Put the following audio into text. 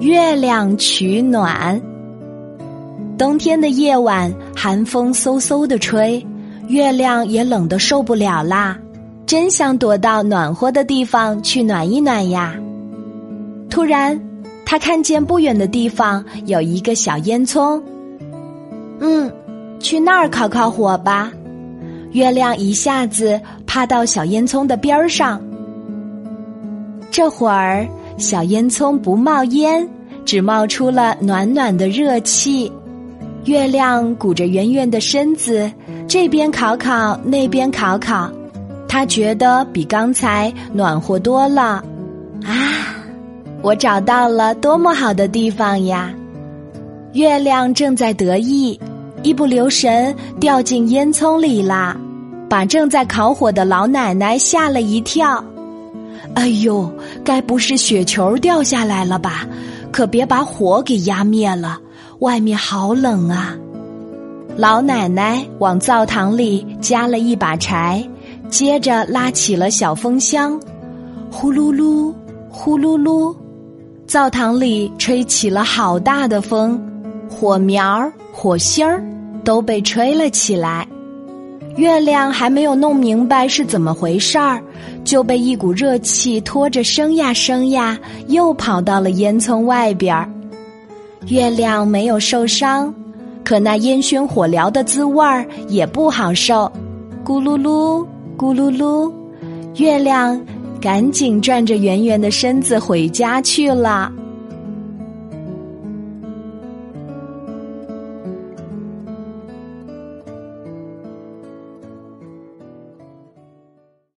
月亮取暖。冬天的夜晚，寒风嗖嗖的吹，月亮也冷得受不了啦，真想躲到暖和的地方去暖一暖呀。突然，他看见不远的地方有一个小烟囱，嗯，去那儿烤烤火吧。月亮一下子趴到小烟囱的边儿上，这会儿小烟囱不冒烟，只冒出了暖暖的热气。月亮鼓着圆圆的身子，这边烤烤，那边烤烤，他觉得比刚才暖和多了。啊，我找到了多么好的地方呀！月亮正在得意，一不留神掉进烟囱里啦，把正在烤火的老奶奶吓了一跳。哎呦，该不是雪球掉下来了吧？可别把火给压灭了。外面好冷啊！老奶奶往灶堂里加了一把柴，接着拉起了小风箱，呼噜噜，呼噜噜，灶堂里吹起了好大的风，火苗儿、火星儿都被吹了起来。月亮还没有弄明白是怎么回事儿，就被一股热气拖着升呀升呀，又跑到了烟囱外边儿。月亮没有受伤，可那烟熏火燎的滋味儿也不好受。咕噜噜，咕噜噜，月亮赶紧转着圆圆的身子回家去了。